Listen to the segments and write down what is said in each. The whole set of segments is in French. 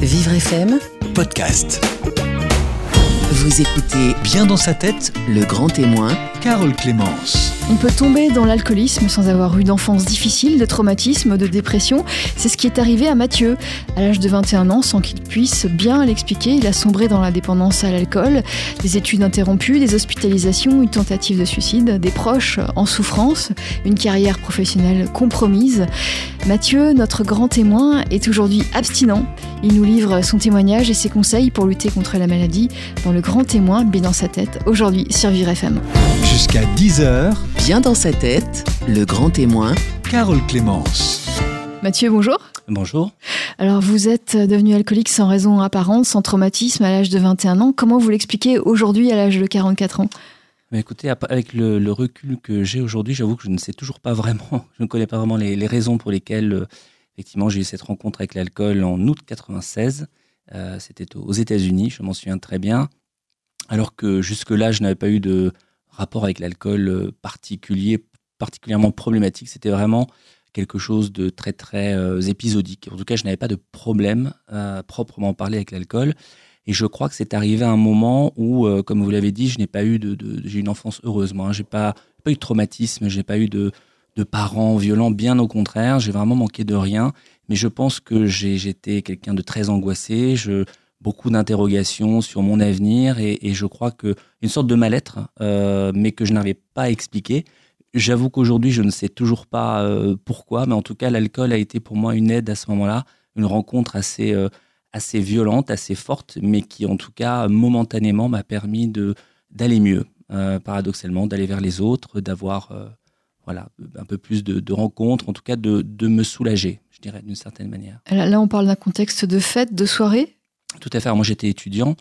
Vivre FM, podcast. vous écoutez Bien dans sa tête, Le Grand Témoin, Carole Clémence. On peut tomber dans l'alcoolisme sans avoir eu d'enfance difficile, de traumatisme, de dépression. C'est ce qui est arrivé à Mathieu. À l'âge de 21 ans, sans qu'il puisse bien l'expliquer, il a sombré dans la dépendance à l'alcool. Des études interrompues, des hospitalisations, une tentative de suicide, des proches en souffrance, une carrière professionnelle compromise. Mathieu, notre grand témoin, est aujourd'hui abstinent. Il nous livre son témoignage et ses conseils pour lutter contre la maladie dans le grand témoin, bien dans sa tête, aujourd'hui sur Vivre FM. Jusqu'à 10h, Bien dans sa tête, Le Grand Témoin, Carole Clémence. Mathieu, bonjour. Bonjour. Alors, vous êtes devenu alcoolique sans raison apparente, sans traumatisme à l'âge de 21 ans. Comment vous l'expliquez aujourd'hui à l'âge de 44 ans? Mais écoutez, avec le, le recul que j'ai aujourd'hui, j'avoue que je ne sais toujours pas vraiment, je ne connais pas vraiment les, les raisons pour lesquelles, euh, effectivement, j'ai eu cette rencontre avec l'alcool en août 96. Euh, C'était aux États-Unis, je m'en souviens très bien. Alors que jusque-là, je n'avais pas eu de rapport avec l'alcool euh, particulier, particulièrement problématique. C'était vraiment quelque chose de très, très euh, épisodique. En tout cas, je n'avais pas de problème euh, proprement parlé avec l'alcool. Et je crois que c'est arrivé à un moment où, comme vous l'avez dit, je n'ai pas eu de, j'ai une enfance heureusement. Hein. J'ai pas, pas eu de traumatisme, j'ai pas eu de, de parents violents. Bien au contraire, j'ai vraiment manqué de rien. Mais je pense que j'étais quelqu'un de très angoissé. Je, beaucoup d'interrogations sur mon avenir et, je crois que une sorte de mal-être, euh, mais que je n'arrivais pas à expliquer. J'avoue qu'aujourd'hui, je ne sais toujours pas euh, pourquoi, mais en tout cas, l'alcool a été pour moi une aide à ce moment-là, une rencontre assez euh, assez violente, assez forte, mais qui en tout cas momentanément m'a permis d'aller mieux, paradoxalement, d'aller vers les autres, d'avoir voilà un peu plus de, de rencontres, en tout cas de, de me soulager, je dirais d'une certaine manière. Là, on parle d'un contexte de fête, de soirée? Tout à fait. Moi, j'étais étudiant.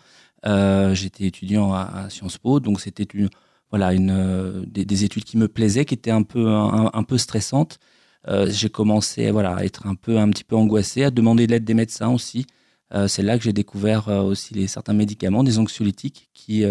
Euh, j'étais étudiant à, à Sciences Po, donc c'était une voilà une euh, des, des études qui me plaisaient, qui étaient un peu un, peu stressantes. Euh, j'ai commencé voilà à être un peu un petit peu angoissé, à demander de l'aide des médecins aussi. C'est là que j'ai découvert aussi les certains médicaments, des anxiolytiques, qui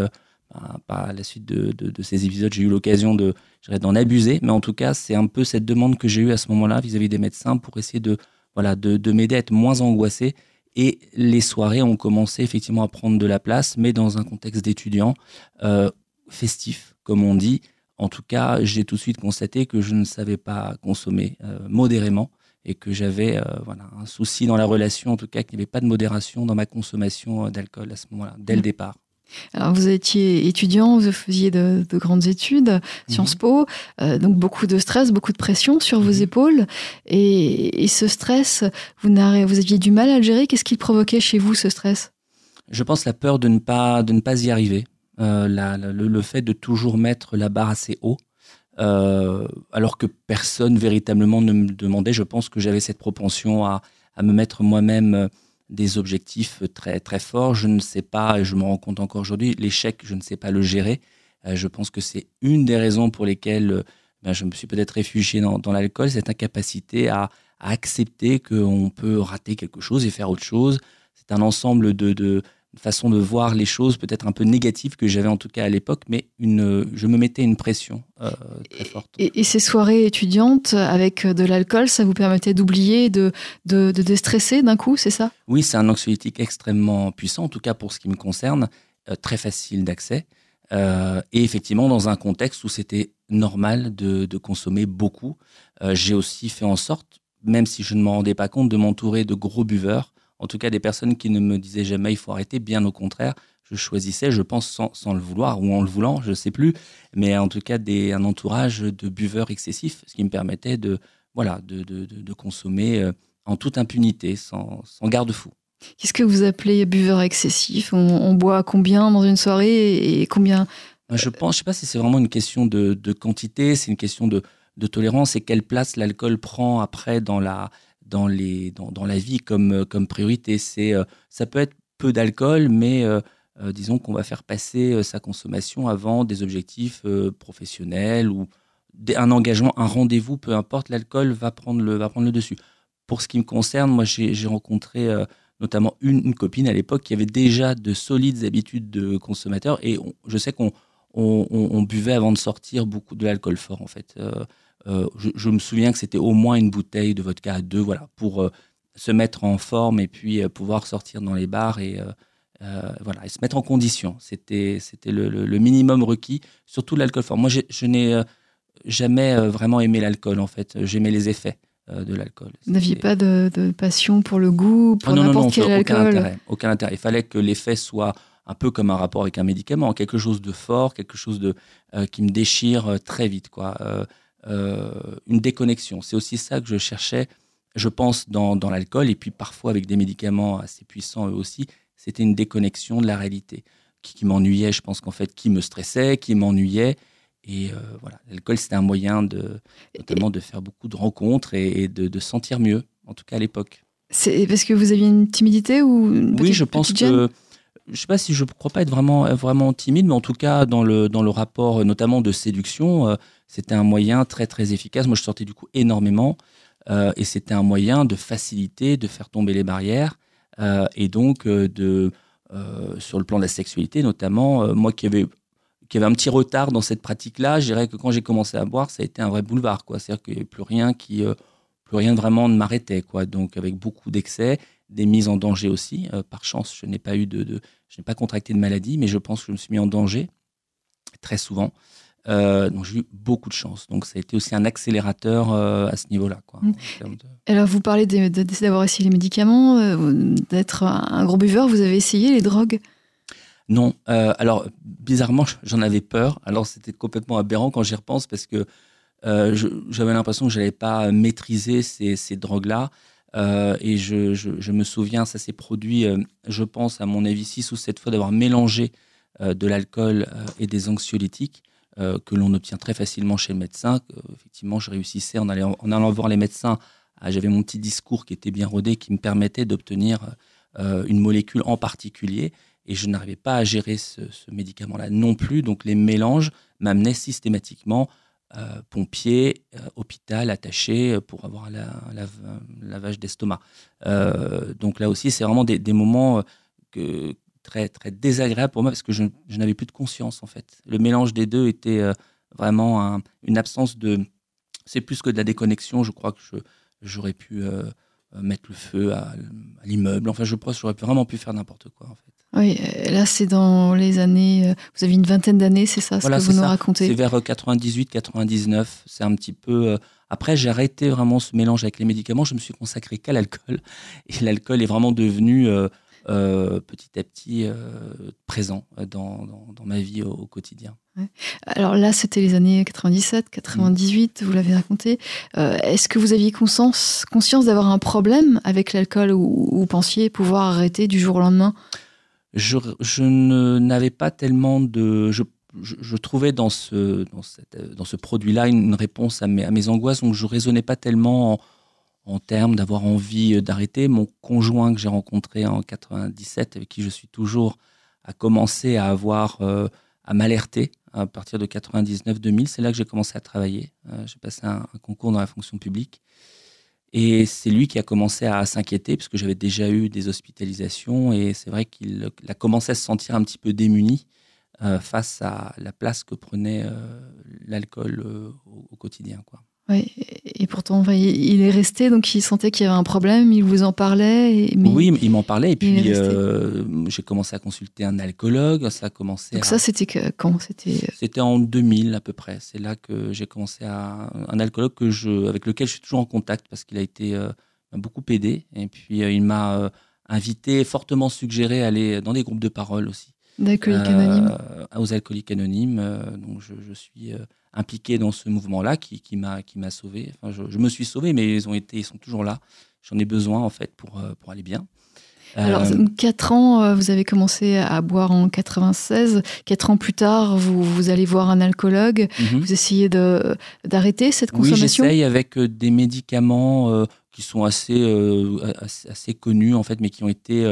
bah, par la suite de, ces épisodes, j'ai eu l'occasion de d'en abuser. Mais en tout cas, c'est un peu cette demande que j'ai eue à ce moment-là vis-à-vis des médecins pour essayer de voilà de, de m'aider à être moins angoissé. Et les soirées ont commencé effectivement à prendre de la place, mais dans un contexte d'étudiant euh, festif, comme on dit. En tout cas, j'ai tout de suite constaté que je ne savais pas consommer euh, modérément et que j'avais euh, voilà, un souci dans la relation, en tout cas qu'il n'y avait pas de modération dans ma consommation d'alcool à ce moment-là, dès le Mhm. départ. Alors, vous étiez étudiant, vous faisiez de, de grandes études, Sciences Po, euh, donc beaucoup de stress, beaucoup de pression sur vos Mhm. épaules. Et, et ce stress, vous, aviez du mal à le gérer. Qu'est-ce qui provoquait chez vous ce stress? Je pense la peur de ne pas, de ne pas y arriver, euh, la- la- le, le fait de toujours mettre la barre assez haut, euh, alors que personne véritablement ne me demandait. Je pense que j'avais cette propension à, à me mettre moi-même des objectifs très, très forts. Je ne sais pas, et je me rends compte encore aujourd'hui, l'échec, je ne sais pas le gérer. Euh, je pense que c'est une des raisons pour lesquelles euh, ben, je me suis peut-être réfugié dans, dans l'alcool, cette incapacité à, à accepter qu'on peut rater quelque chose et faire autre chose. C'est un ensemble de, de façons de voir les choses peut-être un peu négatives que j'avais en tout cas à l'époque, mais une, je me mettais une pression euh, très forte. et, et ces soirées étudiantes avec de l'alcool, ça vous permettait d'oublier, de, de, de déstresser d'un coup, c'est ça? Oui, c'est un anxiolytique extrêmement puissant, en tout cas pour ce qui me concerne, euh, très facile d'accès. Euh, et effectivement, dans un contexte où c'était normal de, de consommer beaucoup, euh, j'ai aussi fait en sorte, même si je ne m'en rendais pas compte, de m'entourer de gros buveurs, en tout cas des personnes qui ne me disaient jamais il faut arrêter, bien au contraire, je choisissais, je pense sans, sans le vouloir ou en le voulant, je ne sais plus, mais en tout cas des, un entourage de buveurs excessifs, ce qui me permettait de, voilà, de, de, de, de consommer euh, en toute impunité, sans, sans garde-fou. Qu'est-ce que vous appelez buveur excessif? On, on boit combien dans une soirée et combien? Je pense, je sais pas si c'est vraiment une question de, de quantité, c'est une question de, de tolérance et quelle place l'alcool prend après dans la, dans les, dans, dans la vie comme, euh, comme priorité. C'est, euh, ça peut être peu d'alcool, mais euh, disons qu'on va faire passer sa consommation avant des objectifs professionnels ou un engagement, un rendez-vous, peu importe, l'alcool va prendre le, va prendre le dessus. Pour ce qui me concerne, moi j'ai rencontré notamment une, copine à l'époque qui avait déjà de solides habitudes de consommateur et je sais qu'on on, buvait avant de sortir beaucoup de l'alcool fort en fait. Je, je me souviens que c'était au moins une bouteille de vodka à deux, voilà, pour euh, se mettre en forme et puis pouvoir sortir dans les bars et voilà et se mettre en condition. C'était c'était le, minimum requis, surtout l'alcool fort. Moi, je n'ai jamais vraiment aimé l'alcool en fait. J'aimais les effets de l'alcool. Vous n'aviez pas de, passion pour le goût, pour ah n'importe quel alcool aucun intérêt, aucun intérêt. Il fallait que l'effet soit un peu comme un rapport avec un médicament, quelque chose de fort, quelque chose de qui me déchire très vite, quoi. Euh, une déconnexion. C'est aussi ça que je cherchais, je pense, dans, dans l'alcool et puis parfois avec des médicaments assez puissants eux aussi. C'était une déconnexion de la réalité qui, qui m'ennuyait, je pense qu'en fait, qui me stressait, qui m'ennuyait. Et euh, voilà, l'alcool, c'était un moyen de, notamment de faire beaucoup de rencontres et, de, de, sentir mieux, en tout cas à l'époque. C'est parce que vous aviez une timidité ou une Oui, je pense que je sais pas si je ne crois pas être vraiment, vraiment timide, mais en tout cas, dans le, dans le rapport notamment de séduction, euh, c'était un moyen très, très efficace. Moi, je sortais du coup énormément euh, et c'était un moyen de faciliter, de faire tomber les barrières euh, et donc de, sur le plan de la sexualité notamment, moi qui avais, qui avait un petit retard dans cette pratique-là, je dirais que quand j'ai commencé à boire, ça a été un vrai boulevard. C'est-à-dire qu'il n'y avait plus rien qui plus rien vraiment ne m'arrêtait. Donc avec beaucoup d'excès, des mises en danger aussi. par chance, je n'ai pas eu de, je n'ai pas contracté de maladie, mais je pense que je me suis mis en danger très souvent. Euh, donc j'ai eu beaucoup de chance. Donc ça a été aussi un accélérateur euh, à ce niveau-là. Mm. Alors vous parlez d'avoir essayé les médicaments, euh, d'être un gros buveur. Vous avez essayé les drogues? Non. alors bizarrement, j'en avais peur. Alors c'était complètement aberrant quand j'y repense parce que j'avais l'impression que je n'allais pas maîtriser ces, ces drogues-là. Euh, et je, me souviens, ça s'est produit, euh, je pense, à mon avis, six ou sept fois d'avoir mélangé euh, de l'alcool et des anxiolytiques que l'on obtient très facilement chez le médecin. effectivement, je réussissais en allant, voir les médecins. Ah, j'avais mon petit discours qui était bien rodé, qui me permettait d'obtenir une molécule en particulier. Et je n'arrivais pas à gérer ce médicament-là non plus. Donc les mélanges m'amenaient systématiquement euh, pompier, euh, hôpital attaché euh, pour avoir un, lavage d'estomac. donc là aussi, c'est vraiment des, moments très, très désagréables pour moi parce que je, n'avais plus de conscience en fait. Le mélange des deux était vraiment une absence de... C'est plus que de la déconnexion, je crois que j'aurais pu mettre le feu à, à l'immeuble. Enfin, je pense que j'aurais vraiment pu faire n'importe quoi en fait. Oui, euh, là c'est dans les années. Euh, vous avez une vingtaine d'années, c'est ça, ce que vous nous racontez C'est vers 98-99. Euh, c'est un petit peu. Après, j'ai arrêté vraiment ce mélange avec les médicaments. Je me suis consacré qu'à l'alcool. Et l'alcool est vraiment devenu petit à petit présent dans, dans, ma vie au, quotidien. Alors là, c'était les années 97, 98, vous l'avez raconté. Est-ce que vous aviez conscience, conscience d'avoir un problème avec l'alcool ou, ou pensiez pouvoir arrêter du jour au lendemain? Je, je n'avais pas tellement de. Je, je, trouvais dans ce, dans cette, dans ce produit-là une réponse à mes, à mes, angoisses, donc je ne raisonnais pas tellement en, en termes d'avoir envie d'arrêter. Mon conjoint que j'ai rencontré en 97, avec qui je suis toujours, a commencé à avoir, euh, à m'alerter à partir de 99-2000. C'est là que j'ai commencé à travailler. Euh, j'ai passé un, concours dans la fonction publique. Et c'est lui qui a commencé à s'inquiéter, parce que j'avais déjà eu des hospitalisations, et c'est vrai qu'il a commencé à se sentir un petit peu démuni euh, face à la place que prenait euh, l'alcool euh, au, quotidien. Quoi. Oui, et pourtant, il est resté, donc il sentait qu'il y avait un problème, il vous en parlait. Oui, il m'en parlait, et puis euh, j'ai commencé à consulter un alcoologue. Ça a commencé. Donc ça, c'était quand C'était. Euh c'était en 2000 à peu près. C'est là que j'ai commencé à un alcoologue que je, avec lequel je suis toujours en contact parce qu'il a été euh, beaucoup aidé, et puis il m'a invité, fortement suggéré à aller dans des groupes de parole aussi. D'alcooliques anonymes. Aux alcooliques anonymes. donc je, je suis impliqué dans ce mouvement-là qui, qui m'a qui m'a sauvé. Enfin, je, me suis sauvé, mais ils ont été, ils sont toujours là. J'en ai besoin en fait pour euh, pour aller bien. Alors, euh, quatre ans, euh, vous avez commencé à boire en 96. Quatre ans plus tard, vous, vous allez voir un alcoologue. Mhm. Vous essayez de, d'arrêter cette consommation? Oui, j'essaye avec des médicaments qui sont assez, assez, assez, connus, en fait, mais qui ont été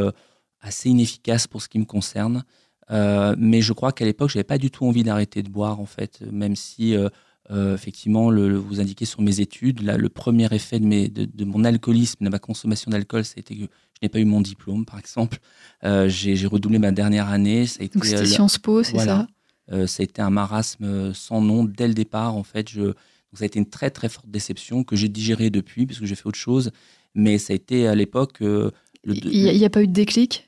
assez inefficaces pour ce qui me concerne. Euh, mais je crois qu'à l'époque, j'avais pas du tout envie d'arrêter de boire, en fait, même si euh, euh, effectivement, le, vous indiquez sur mes études, là, le premier effet de, mes, de, mon alcoolisme, de ma consommation d'alcool, c'était que je n'ai pas eu mon diplôme, par exemple. j'ai redoublé ma dernière année. Ça a été, Donc c'était Sciences Po, c'est ça? Ça a été un marasme sans nom dès le départ, en fait. Je, ça a été une très très forte déception que j'ai digérée depuis, puisque j'ai fait autre chose. Mais ça a été à l'époque. euh, Il n'y a, pas eu de déclic?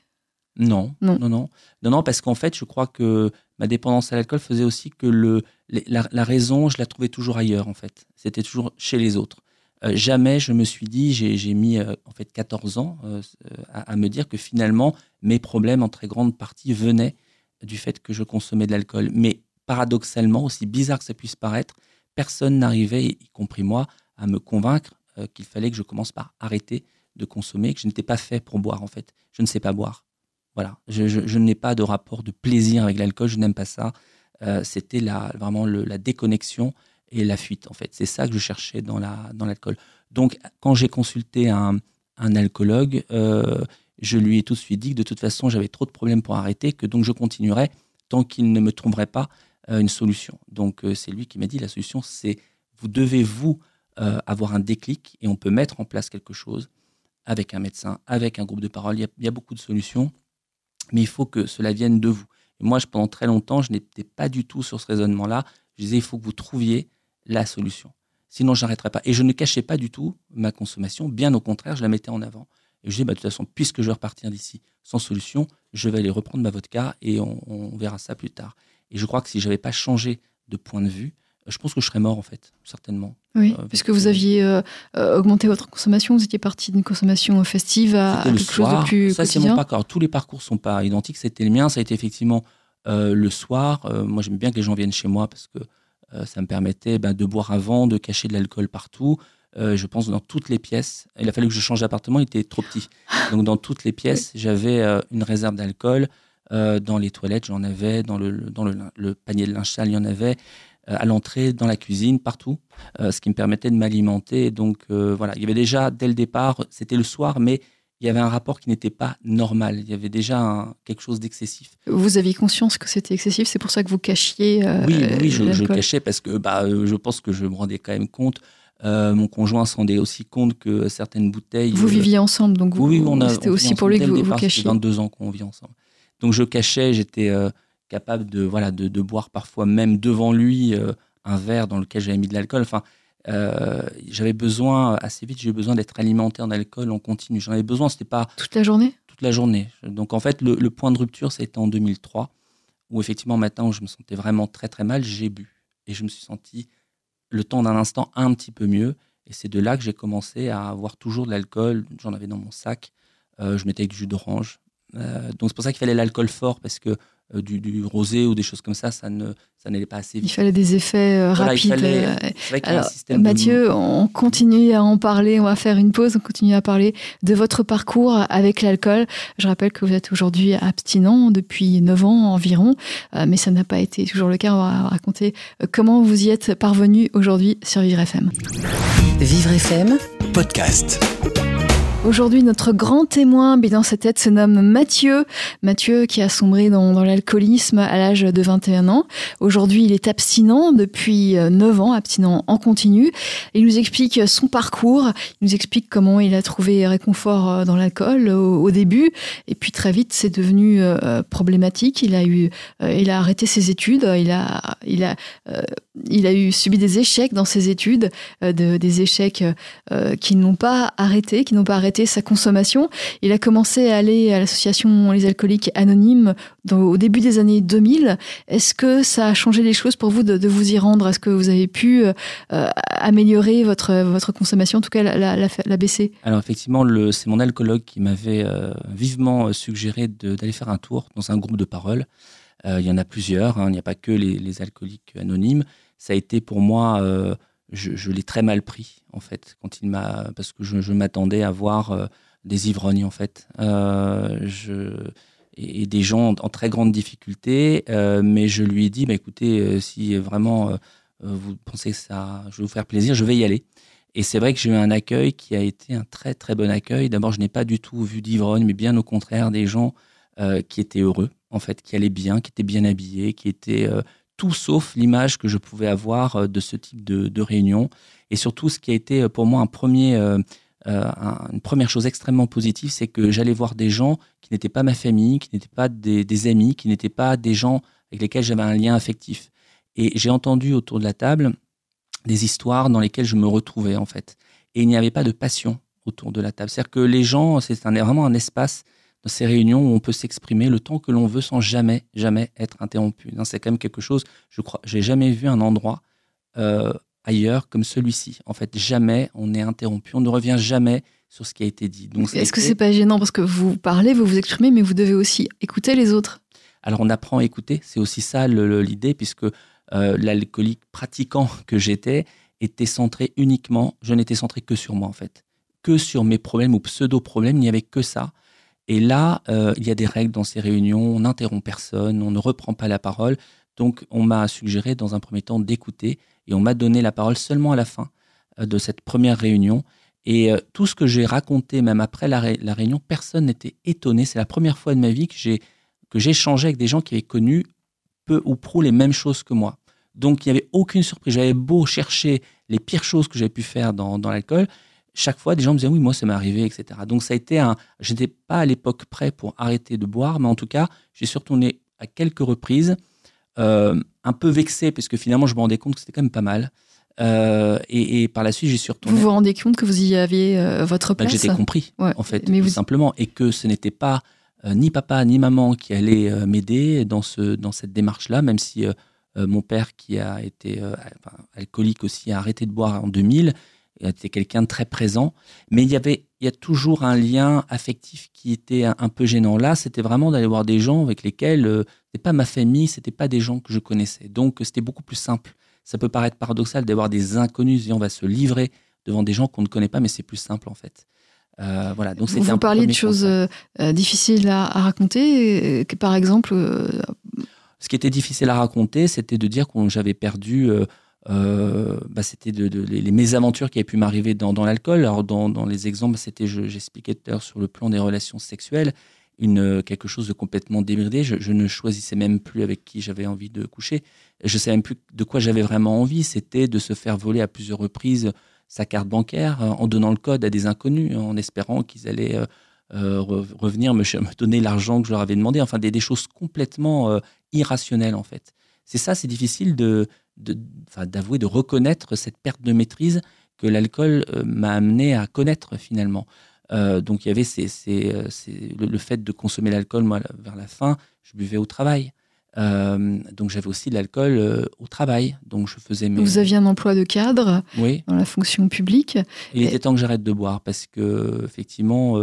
Non, Non. non, non, non, non, parce qu'en fait, je crois que ma dépendance à l'alcool faisait aussi que le, la, la raison, je la trouvais toujours ailleurs, en fait. C'était toujours chez les autres. Euh, jamais je me suis dit, j'ai mis euh, en fait 14 ans euh, à, à me dire que finalement, mes problèmes en très grande partie venaient du fait que je consommais de l'alcool. Mais paradoxalement, aussi bizarre que ça puisse paraître, personne n'arrivait, y compris moi, à me convaincre qu'il fallait que je commence par arrêter de consommer, que je n'étais pas fait pour boire, en fait. Je ne sais pas boire. Voilà, je, n'ai pas de rapport de plaisir avec l'alcool, je n'aime pas ça. Euh, C'était vraiment la déconnexion et la fuite, en fait. C'est ça que je cherchais dans la- dans l'alcool. Donc, quand j'ai consulté un, un alcoologue, euh, je lui ai tout de suite dit que de toute façon, j'avais trop de problèmes pour arrêter, que donc je continuerais tant qu'il ne me trouverait pas euh, une solution. Donc, c'est lui qui m'a dit la solution, c'est vous devez, vous, avoir un déclic et on peut mettre en place quelque chose avec un médecin, avec un groupe de parole. Il y a beaucoup de solutions mais il faut que cela vienne de vous. Moi, je, pendant très longtemps, je n'étais pas du tout sur ce raisonnement-là. Je disais, il faut que vous trouviez la solution. Sinon, je n'arrêterai pas. Et je ne cachais pas du tout ma consommation. Bien au contraire, je la mettais en avant. Et je disais, bah, de toute façon, puisque je vais repartir d'ici sans solution, je vais aller reprendre ma vodka et on, on verra ça plus tard. Et je crois que si je n'avais pas changé de point de vue, je pense que je serais mort, en fait, certainement. Oui, Euh, puisque vous aviez euh, euh, augmenté votre consommation, vous étiez parti d'une consommation festive à, à le quelque chose de plus ça, c'est mon parcours. Tous les parcours sont pas identiques. C'était le mien. Ça a été effectivement euh, le soir. Moi, j'aime bien que les gens viennent chez moi parce que ça me permettait ben, de boire avant, de cacher de l'alcool partout. Je pense dans toutes les pièces. Il a fallu que je change d'appartement. Il était trop petit. Donc, dans toutes les pièces, j'avais une réserve d'alcool. Dans les toilettes, j'en avais. Dans le, dans le, le panier de linge sale, il y en avait. Euh, à l'entrée, dans la cuisine, partout. Euh, ce qui me permettait de m'alimenter. Donc, euh, voilà. Il y avait déjà, dès le départ, c'était le soir, mais il y avait un rapport qui n'était pas normal. Il y avait déjà un- quelque chose d'excessif. Vous aviez conscience que c'était excessif, c'est pour ça que vous cachiez. euh, oui, oui, je, cachais parce que bah, je pense que je me rendais quand même compte. Euh, mon conjoint s'en rendait aussi compte que certaines bouteilles. Vous euh, viviez ensemble, donc vous, oui, oui, on a. c'était aussi pour lui que vous, vous départ, ça fait cachiez. 22 ans qu'on vit ensemble. Donc je cachais, j'étais capable de, voilà, de, de boire parfois même devant lui euh, un verre dans lequel j'avais mis de l'alcool. Enfin, euh, j'avais besoin, assez vite, j'ai eu besoin d'être alimenté en alcool en continu. J'en avais besoin, c'était pas Toute la journée? Toute la journée. Donc en fait, le, le point de rupture, ça a été en 2003, où effectivement, matin où je me sentais vraiment très très mal, j'ai bu. Et je me suis senti, le temps d'un instant, un petit peu mieux. Et c'est de là que j'ai commencé à avoir toujours de l'alcool. J'en avais dans mon sac. Euh, je mettais avec du jus d'orange. Euh, donc c'est pour ça qu'il fallait l'alcool fort, parce que du, du rosé ou des choses comme ça, ça ne ça n'allait pas assez Il vite. fallait des effets euh, Voilà, il rapides. fallait- euh, vrai qu'il y a un Alors, de- Mathieu, on continue à en parler. On va faire une pause. On continue à parler de votre parcours avec l'alcool. Je rappelle que vous êtes aujourd'hui abstinent depuis 9 ans environ, euh, mais ça n'a pas été toujours le cas. On va raconter euh, comment vous y êtes parvenu aujourd'hui sur Vivre FM. Vivre FM, Podcast. Aujourd'hui, notre grand témoin dans sa tête se nomme Mathieu. Mathieu qui a sombré dans, l'alcoolisme à l'âge de 21 ans. Aujourd'hui, il est abstinent depuis euh, 9 ans, abstinent en continu. Il nous explique son parcours, il nous explique comment il a trouvé réconfort euh, dans l'alcool au, au début. Et puis très vite, c'est devenu euh, problématique. Il a eu, euh, il a arrêté ses études. Il a, il a, euh, il a eu subi des échecs dans ses études, euh, de, des échecs euh, qui n'ont pas arrêté, qui n'ont pas arrêté sa consommation. Il a commencé à aller à l'association Les Alcooliques Anonymes au début des années 2000. Est-ce que ça a changé les choses pour vous de, vous y rendre? Est-ce que vous avez pu euh, euh, améliorer votre, votre consommation, en tout cas la, baisser? Alors effectivement, c'est mon alcoologue qui m'avait euh, vivement suggéré d'aller faire un tour dans un groupe de parole. Il y en a plusieurs, hein, il n'y a pas que les, alcooliques anonymes. Ça a été pour moi, je, l'ai très mal pris en fait, quand il m'a, parce que je, m'attendais à voir euh, des ivrognes en fait, Euh, je, et, des gens en, très grande difficulté. euh, mais je lui ai dit, bah, écoutez, si vraiment vous pensez que ça, je vais vous faire plaisir, je vais y aller. Et c'est vrai que j'ai eu un accueil qui a été un très très bon accueil. D'abord, je n'ai pas du tout vu d'ivrogne, mais bien au contraire des gens qui étaient heureux, en fait, qui allaient bien, qui étaient bien habillés, qui étaient tout sauf l'image que je pouvais avoir euh, de ce type de, réunion. Et surtout, ce qui a été euh, pour moi un premier, euh, un- une première chose extrêmement positive, c'est que j'allais voir des gens qui n'étaient pas ma famille, qui n'étaient pas des, des amis, qui n'étaient pas des gens avec lesquels j'avais un lien affectif. Et j'ai entendu autour de la table des histoires dans lesquelles je me retrouvais en fait. Et il n'y avait pas de passion autour de la table. C'est-à-dire que les gens, c'est vraiment un espace dans ces réunions où on peut s'exprimer le temps que l'on veut sans jamais, jamais être interrompu. C'est quand même quelque chose, je crois, j'ai jamais vu un endroit euh, ailleurs comme celui-ci. En fait, jamais on est interrompu, on ne revient jamais sur ce qui a été dit. Donc, est-ce que c'est pas gênant parce que vous parlez, vous vous exprimez, mais vous devez aussi écouter les autres? Alors on apprend à écouter, c'est aussi ça l'idée, puisque euh, l'alcoolique pratiquant que j'étais était centré uniquement, je n'étais centré que sur moi en fait, que sur mes problèmes ou pseudo-problèmes, il n'y avait que ça. Et là, euh, il y a des règles dans ces réunions, on n'interrompt personne, on ne reprend pas la parole. Donc, on m'a suggéré dans un premier temps d'écouter et on m'a donné la parole seulement à la fin euh, de cette première réunion. Et euh, tout ce que j'ai raconté, même après la, réunion, personne n'était étonné. C'est la première fois de ma vie que j'ai que avec des gens qui avaient connu peu ou prou les mêmes choses que moi. Donc, il n'y avait aucune surprise. J'avais beau chercher les pires choses que j'avais pu faire dans l'alcool chaque fois, des gens me disaient oui, moi, ça m'est arrivé, etc. Donc, ça a été un. Je n'étais pas à l'époque prêt pour arrêter de boire, mais en tout cas, j'ai surtout retourné à quelques reprises, euh, un peu vexé, parce que finalement, je me rendais compte que c'était quand même pas mal. Euh, et, par la suite, j'ai surtout. Vous vous rendez compte que vous y aviez euh, votre bah, place J'étais compris, en fait, mais tout simplement, et que ce n'était pas ni papa ni maman qui allaient m'aider dans, ce, dans cette démarche-là, même si mon père, qui a été alcoolique aussi, a arrêté de boire en 2000 était quelqu'un de très présent, mais il y avait, il y a toujours un lien affectif qui était un, peu gênant. Là, c'était vraiment d'aller voir des gens avec lesquels euh, c'était pas ma famille, c'était pas des gens que je connaissais. Donc, c'était beaucoup plus simple. Ça peut paraître paradoxal d'avoir des inconnus et on va se livrer devant des gens qu'on ne connaît pas, mais c'est plus simple en fait. Euh, voilà. Donc, vous, vous parliez de choses euh, difficiles à, à raconter, que par exemple. Ce qui était difficile à raconter, c'était de dire que j'avais perdu euh, bah, c'était de, les, mésaventures qui avaient pu m'arriver dans, l'alcool. Alors, dans, les exemples, c'était, j'expliquais tout à l'heure, sur le plan des relations sexuelles, une, quelque chose de complètement débridé. Je, ne choisissais même plus avec qui j'avais envie de coucher. Je ne savais même plus de quoi j'avais vraiment envie. C'était de se faire voler à plusieurs reprises sa carte bancaire en donnant le code à des inconnus, en espérant qu'ils allaient euh, euh, revenir me, donner l'argent que je leur avais demandé. Enfin, des, des choses complètement irrationnelles, en fait. C'est ça, c'est difficile de, d'avouer, de, reconnaître cette perte de maîtrise que l'alcool euh, m'a amené à connaître finalement. Euh, donc il y avait euh, le, fait de consommer l'alcool, moi, vers la fin, je buvais au travail. donc j'avais aussi de l'alcool au travail. Donc je faisais Vous aviez un emploi de cadre dans la fonction publique. Il était temps que j'arrête de boire parce que effectivement,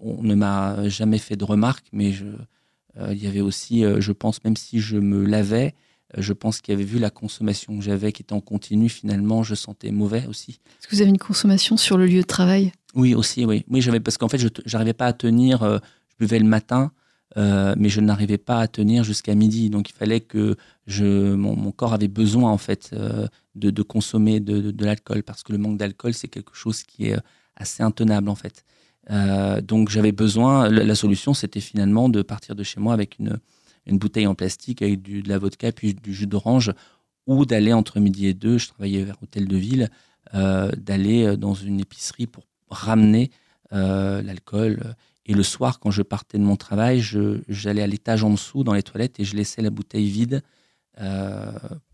on ne m'a jamais fait de remarques, mais je, il y avait aussi, je pense, même si je me lavais, euh, je pense qu'il avait vu la consommation que j'avais qui était en continu. Finalement, je sentais mauvais aussi. Est-ce que vous avez une consommation sur le lieu de travail? Oui, aussi, oui. Oui, j'avais parce qu'en fait, je n'arrivais pas à tenir. Euh, je buvais le matin, euh, mais je n'arrivais pas à tenir jusqu'à midi. Donc, il fallait que je, mon, corps avait besoin en fait de, consommer de, l'alcool parce que le manque d'alcool, c'est quelque chose qui est assez intenable en fait. Donc, j'avais besoin. la solution, c'était finalement de partir de chez moi avec une une bouteille en plastique avec du, de la vodka puis du jus d'orange, ou d'aller entre midi et deux, je travaillais vers Hôtel de Ville, euh, d'aller euh, dans une épicerie pour ramener euh, l'alcool. Et le soir, quand je partais de mon travail, j'allais à l'étage en dessous dans les toilettes et je laissais la bouteille vide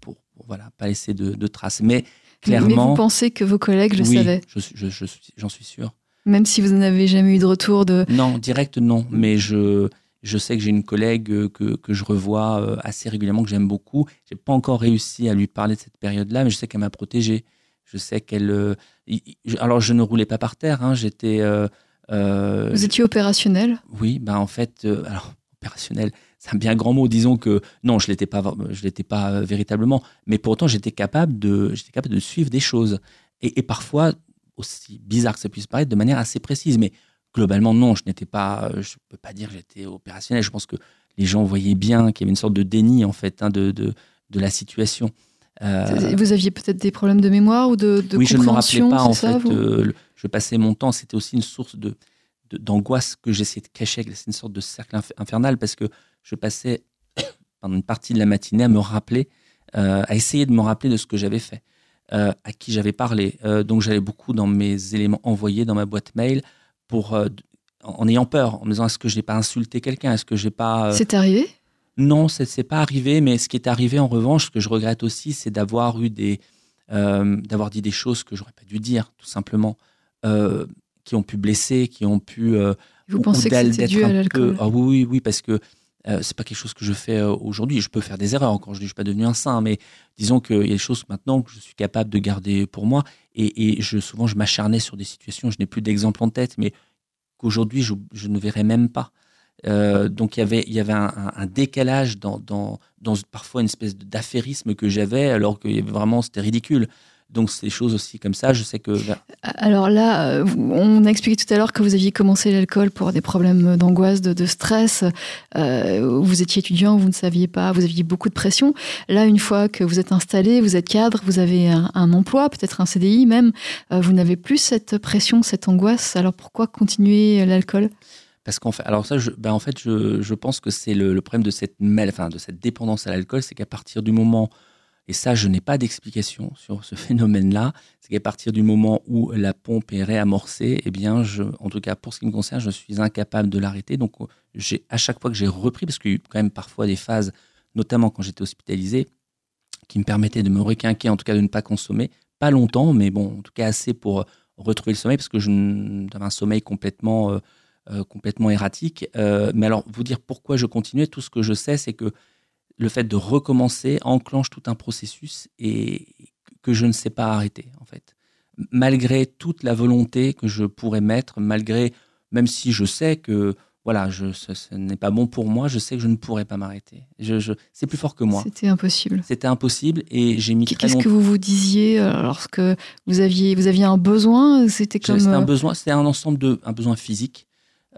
pour, voilà pas laisser de, traces. Mais clairement. Mais vous pensez que vos collègues le oui, savaient J'en suis sûr. Même si vous n'avez jamais eu de retour de. Non, direct non. Mais je je sais que j'ai une collègue euh, que, que, je revois euh, assez régulièrement, que j'aime beaucoup. Je n'ai pas encore réussi à lui parler de cette période-là, mais je sais qu'elle m'a protégé. Je sais qu'elle. Euh, alors, je ne roulais pas par terre. Hein, J'étais. Vous étiez opérationnel Oui, ben en fait, alors opérationnel, c'est un bien grand mot. Disons que non, je l'étais pas, je l'étais pas véritablement, mais pour autant, j'étais capable de, j'étais capable de suivre des choses et, et, parfois aussi bizarre que ça puisse paraître, de manière assez précise. Mais globalement, non, je n'étais pas, je peux pas dire que j'étais opérationnel. Je pense que les gens voyaient bien qu'il y avait une sorte de déni en fait hein, de, de, de, la situation. Euh, vous aviez peut-être des problèmes de mémoire ou de, de oui, je ne me rappelais pas en fait. Euh, je passais mon temps. C'était aussi une source de d'angoisse que j'essayais de cacher. C'est une sorte de cercle infernal parce que je passais pendant une partie de la matinée à me rappeler, euh, à essayer de me rappeler de ce que j'avais fait, à qui j'avais parlé. donc j'allais beaucoup dans mes éléments envoyés dans ma boîte mail pour, euh, en ayant peur, en me disant est-ce que je n'ai pas insulté quelqu'un? Est-ce que j'ai pas. Euh, c'est arrivé? Non, c'est n'est pas arrivé, mais ce qui est arrivé en revanche, ce que je regrette aussi, c'est d'avoir eu des. Euh, d'avoir dit des choses que j'aurais pas dû dire, tout simplement. qui ont pu blesser, qui ont pu. Vous pensez que c'était dû à l'alcool? Ah, oui, oui, oui, parce que euh, c'est pas quelque chose que je fais aujourd'hui. Je peux faire des erreurs encore. Je ne suis pas devenu un saint, mais disons qu'il y a des choses maintenant que je suis capable de garder pour moi. Et, je, souvent, je m'acharnais sur des situations. Je n'ai plus d'exemple en tête, mais qu'aujourd'hui, je, ne verrais même pas. Euh, donc il y avait, il y avait un, décalage dans, dans, dans, parfois une espèce d'affairisme que j'avais, alors que vraiment c'était ridicule. Donc c'est des choses aussi comme ça. Je sais que. Alors là, euh, on a expliqué tout à l'heure que vous aviez commencé l'alcool pour des problèmes d'angoisse, de, stress. Euh, vous étiez étudiant, vous ne saviez pas, vous aviez beaucoup de pression. Là, une fois que vous êtes installé, vous êtes cadre, vous avez un, emploi, peut-être un CDI même, euh, vous n'avez plus cette pression, cette angoisse. Alors pourquoi continuer l'alcool? Parce qu'en fait, alors ça, je, ben en fait, je, je pense que c'est le, problème de cette, enfin, de cette dépendance à l'alcool, c'est qu'à partir du moment et ça, je n'ai pas d'explication sur ce phénomène-là. C'est qu'à partir du moment où la pompe est réamorcée, eh bien, je, en tout cas pour ce qui me concerne, je suis incapable de l'arrêter. Donc, j'ai à chaque fois que j'ai repris, parce qu'il y a eu quand même parfois des phases, notamment quand j'étais hospitalisé, qui me permettaient de me requinquer, en tout cas de ne pas consommer, pas longtemps, mais bon, en tout cas assez pour retrouver le sommeil, parce que j'avais un sommeil complètement, euh, euh, complètement erratique. Euh, mais alors, vous dire pourquoi je continuais, tout ce que je sais, c'est que le fait de recommencer enclenche tout un processus et que je ne sais pas arrêter en fait. Malgré toute la volonté que je pourrais mettre, malgré même si je sais que voilà, je, ce, n'est pas bon pour moi, je sais que je ne pourrais pas m'arrêter. Je, c'est plus fort que moi. C'était impossible. C'était impossible et j'ai mis. Qu'est-ce que vous vous disiez euh, lorsque vous aviez vous aviez un besoin C'était comme. C'était un euh, besoin. C'était un ensemble de un besoin physique.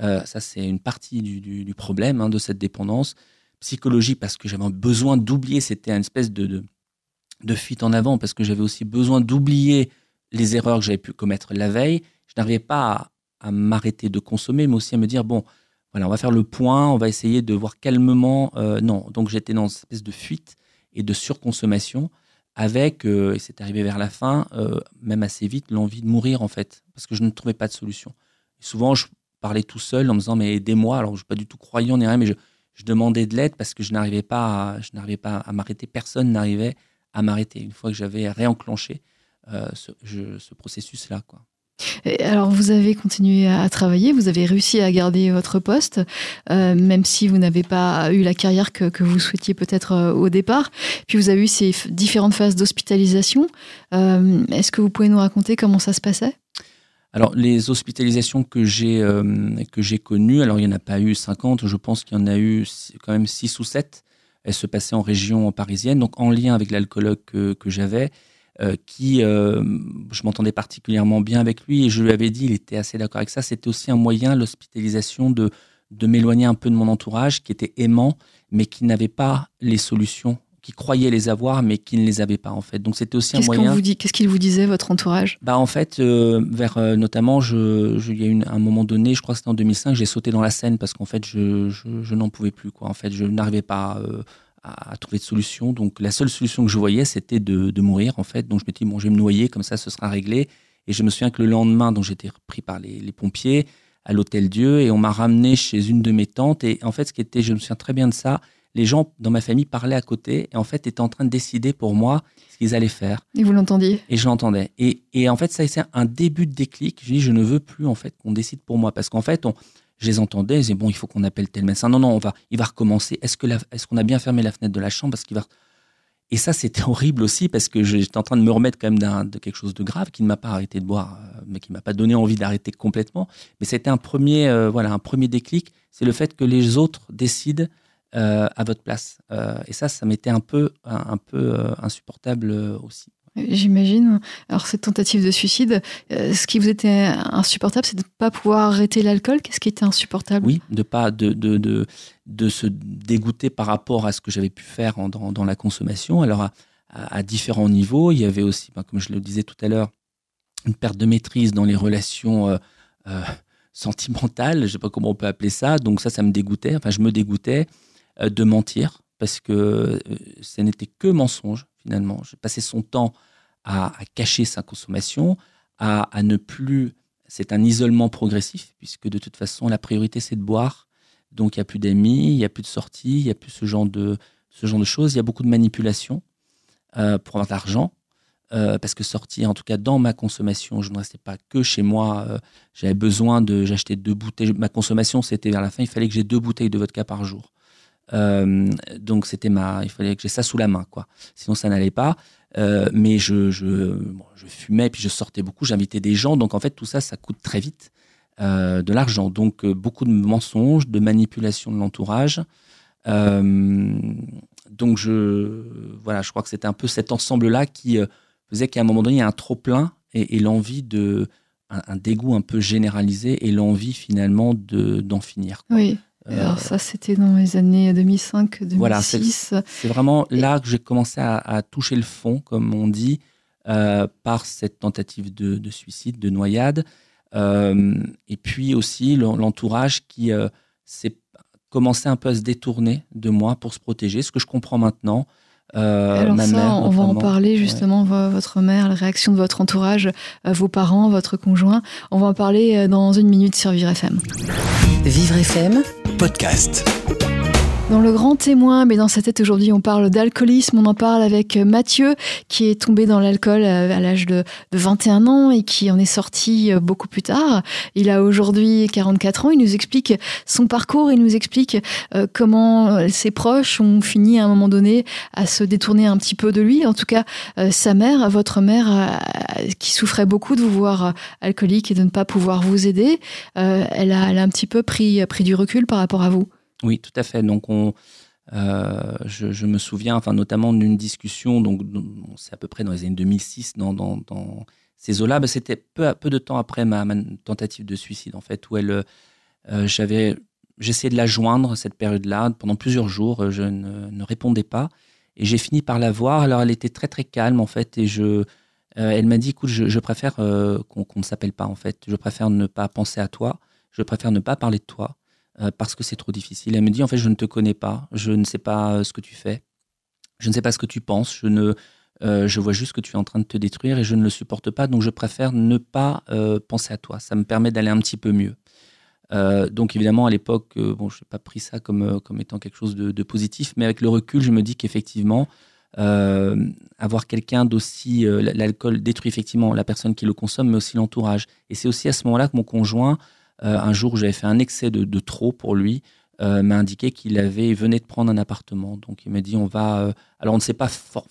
Euh, ça c'est une partie du, du, problème hein, de cette dépendance psychologie parce que j'avais besoin d'oublier, c'était une espèce de, de, fuite en avant parce que j'avais aussi besoin d'oublier les erreurs que j'avais pu commettre la veille. Je n'arrivais pas à, m'arrêter de consommer, mais aussi à me dire, bon, voilà, on va faire le point, on va essayer de voir calmement. Euh, non, donc j'étais dans une espèce de fuite et de surconsommation avec, euh, et c'est arrivé vers la fin, euh, même assez vite, l'envie de mourir en fait, parce que je ne trouvais pas de solution. souvent, je parlais tout seul en me disant, mais aidez-moi. Alors, je ne suis pas du tout croyant ni rien, mais je, je demandais de l'aide parce que je n'arrivais pas, à, je n'arrivais pas à m'arrêter. Personne n'arrivait à m'arrêter une fois que j'avais réenclenché euh, ce, processus-là. Quoi. alors, vous avez continué à travailler, vous avez réussi à garder votre poste, euh, même si vous n'avez pas eu la carrière que, vous souhaitiez peut-être euh, au départ. Puis vous avez eu ces différentes phases d'hospitalisation. est-ce que vous pouvez nous raconter comment ça se passait? Alors, les hospitalisations que j'ai euh, j'ai connues, alors il n'y en a pas eu 50, je pense qu'il y en a eu quand même 6 ou 7. Elles se passaient en région parisienne, donc en lien avec l'alcoologue que, que j'avais, euh, qui, euh, je m'entendais particulièrement bien avec lui et je lui avais dit, il était assez d'accord avec ça, c'était aussi un moyen, l'hospitalisation, de, de m'éloigner un peu de mon entourage, qui était aimant, mais qui n'avait pas les solutions qui croyaient les avoir, mais qui ne les avaient pas en fait. Donc c'était aussi un moyen. Qu'est-ce qu'il vous disait votre entourage? Bah en fait, euh, vers euh, notamment, je, il y a eu un moment donné, je crois que c'était en 2005, j'ai sauté dans la scène parce qu'en fait, je, je, n'en pouvais plus quoi. En fait, je n'arrivais pas euh, à, trouver de solution. Donc la seule solution que je voyais, c'était de, de, mourir en fait. Donc je me dis bon, je vais me noyer, comme ça, ce sera réglé. Et je me souviens que le lendemain, donc j'étais pris par les, les pompiers à l'hôtel Dieu et on m'a ramené chez une de mes tantes. Et en fait, ce qui était, je me souviens très bien de ça les gens dans ma famille parlaient à côté et en fait étaient en train de décider pour moi ce qu'ils allaient faire. Et vous l'entendiez Et je l'entendais. Et, et, en fait, ça a été un début de déclic. Je dis, je ne veux plus en fait qu'on décide pour moi parce qu'en fait, on, je les entendais, ils disaient, bon, il faut qu'on appelle tel médecin. Non, non, on va, il va recommencer. Est-ce que est-ce qu'on a bien fermé la fenêtre de la chambre? Parce qu'il va et ça, c'était horrible aussi parce que j'étais en train de me remettre quand même de quelque chose de grave qui ne m'a pas arrêté de boire, euh, mais qui m'a pas donné envie d'arrêter complètement. Mais c'était un premier, euh, voilà, un premier déclic. C'est le fait que les autres décident euh, à votre place. Euh, et ça, ça m'était un peu, un, peu euh, insupportable aussi. J'imagine. Alors cette tentative de suicide, ce qui vous était insupportable, c'est de ne pas pouvoir arrêter l'alcool. Qu'est-ce qui était insupportable? Oui, de pas de, de, de, de, se dégoûter par rapport à ce que j'avais pu faire dans, dans, la consommation. Alors à, à, différents niveaux, il y avait aussi, ben, comme je le disais tout à l'heure, une perte de maîtrise dans les relations sentimentales. Je ne sais pas comment on peut appeler ça. Donc ça, ça me dégoûtait. Enfin, je me dégoûtais. Euh, de mentir, parce que euh, ce n'était que mensonge, finalement. J'ai passé son temps à, cacher sa consommation, à, ne plus... C'est un isolement progressif, puisque de toute façon, la priorité, c'est de boire. Donc, il n'y a plus d'amis, il n'y a plus de sorties, il n'y a plus ce genre de, ce genre de choses. Il y a beaucoup de manipulation euh, pour avoir de l'argent. parce que sortir, en tout cas dans ma consommation, je ne restais pas que chez moi. J'avais besoin de, j'achetais deux bouteilles. Ma consommation, c'était vers la fin, il fallait que j'ai deux bouteilles de vodka par jour. Euh, donc c'était ma, il fallait que j'ai ça sous la main, quoi. Sinon ça n'allait pas. Euh, mais je, je, je fumais, puis je sortais beaucoup, j'invitais des gens. Donc en fait tout ça, ça coûte très vite euh, de l'argent. Donc beaucoup de mensonges, de manipulation de l'entourage. Donc je, voilà, je crois que c'était un peu cet ensemble-là qui faisait qu'à un moment donné, il y a un trop plein et, l'envie de un, dégoût un peu généralisé et l'envie finalement de d'en finir. Oui. Euh, Alors ça, c'était dans les années 2005, 2006. Voilà, C'est vraiment là que j'ai commencé à, à toucher le fond, comme on dit, euh, par cette tentative de, de suicide, de noyade. Euh, et puis aussi l'en- l'entourage qui euh, s'est commencé un peu à se détourner de moi pour se protéger, ce que je comprends maintenant. Euh, Alors ma ça, mère, on va en parler justement, vo- votre mère, la réaction de votre entourage, vos parents, votre conjoint. On va en parler dans une minute sur Vivre FM. Vivre FM, Podcast. Dans le grand témoin, mais dans sa tête aujourd'hui, on parle d'alcoolisme. On en parle avec euh, Mathieu, qui est tombé dans l'alcool euh, à l'âge de, de 21 ans et qui en est sorti euh, beaucoup plus tard. Il a aujourd'hui 44 ans. Il nous explique son parcours. Il nous explique comment ses proches ont fini à un moment donné à se détourner un petit peu de lui. En tout cas, sa mère, votre mère, qui souffrait beaucoup de vous voir alcoolique et de ne pas pouvoir vous aider, elle, a, elle a un petit peu pris, pris du recul par rapport à vous. Oui, tout à fait. Donc, on, euh, je, me souviens, enfin, notamment d'une discussion, donc, c'est à peu près dans les années 2006, dans, ces eaux-là. Bah, C'était peu, de temps après ma, tentative de suicide, en fait, où euh, j'avais, j'essayais de la joindre cette période-là pendant plusieurs jours. Je ne, répondais pas, et j'ai fini par la voir. Alors, elle était très très calme, en fait, et je, euh, elle m'a dit, écoute, je, préfère qu'on qu'on ne s'appelle pas, en fait. Je préfère ne pas penser à toi. Je préfère ne pas parler de toi euh, parce que c'est trop difficile. Elle me dit en fait je ne te connais pas, je ne sais pas euh, ce que tu fais, je ne sais pas ce que tu penses, je ne, euh, je vois juste que tu es en train de te détruire et je ne le supporte pas, donc je préfère ne pas penser à toi. Ça me permet d'aller un petit peu mieux. Donc évidemment à l'époque, bon, je n'ai pas pris ça comme, comme étant quelque chose de, positif, mais avec le recul, je me dis qu'effectivement, avoir quelqu'un d'aussi, l'alcool détruit effectivement la personne qui le consomme, mais aussi l'entourage. Et c'est aussi à ce moment-là que mon conjoint un jour où j'avais fait un excès de, de trop pour lui, euh, m'a indiqué qu'il avait venait de prendre un appartement. Donc il m'a dit on va. euh, alors on ne s'est pas for-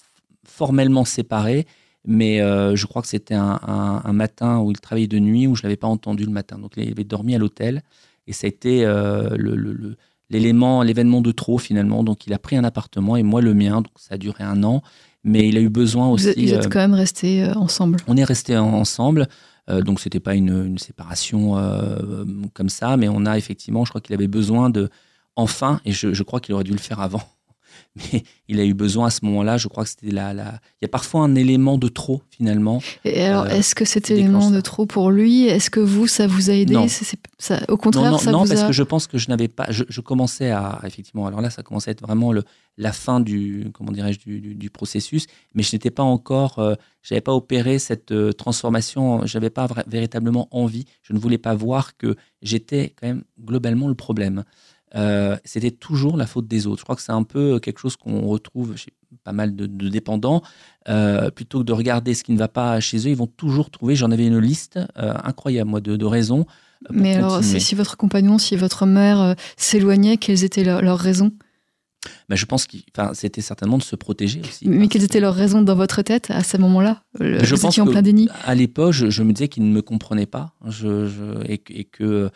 formellement séparés, mais euh, je crois que c'était un, un- un matin où il travaillait de nuit où je l'avais pas entendu le matin. Donc il avait dormi à l'hôtel et ça a été euh, le- le- le- l'élément, l'événement de trop finalement. Donc il a pris un appartement et moi le mien. Donc ça a duré un an, mais il a eu besoin aussi. vous êtes euh, quand même restés euh, ensemble. on est restés en- ensemble, euh, donc c'était pas une, séparation euh, comme ça, mais on a effectivement, je crois qu'il avait besoin de, enfin, et je crois qu'il aurait dû le faire avant, mais il a eu besoin à ce moment-là, je crois que c'était la... Il y a parfois un élément de trop finalement. Et alors, euh, est-ce que cet élément de trop pour lui, est-ce que vous, ça vous a aidé Non. Ça, Au contraire, non, non, ça non, vous parce a... que je pense que je n'avais pas, je, je commençais à, effectivement, alors là, ça commençait à être vraiment le, la fin du, comment dirais-je, du, du, du processus, mais je n'étais pas encore, euh, j'avais pas opéré cette euh, transformation, j'avais pas vra- véritablement envie, je ne voulais pas voir que j'étais quand même globalement le problème. Euh, c'était toujours la faute des autres. Je crois que c'est un peu quelque chose qu'on retrouve chez pas mal de, de dépendants. Euh, plutôt que de regarder ce qui ne va pas chez eux, ils vont toujours trouver, j'en avais une liste euh, incroyable moi, de, de raisons. euh, Mais alors, si votre compagnon, si votre mère euh, s'éloignait, quelles étaient leurs leurs raisons? Bah, je pense que c'était certainement de se protéger aussi. Mais quelles étaient leurs raisons dans votre tête à ce moment-là? Mais je pense en plein déni? À l'époque, je, je me disais qu'ils ne me comprenaient pas. Je, je- et, que- et que, euh,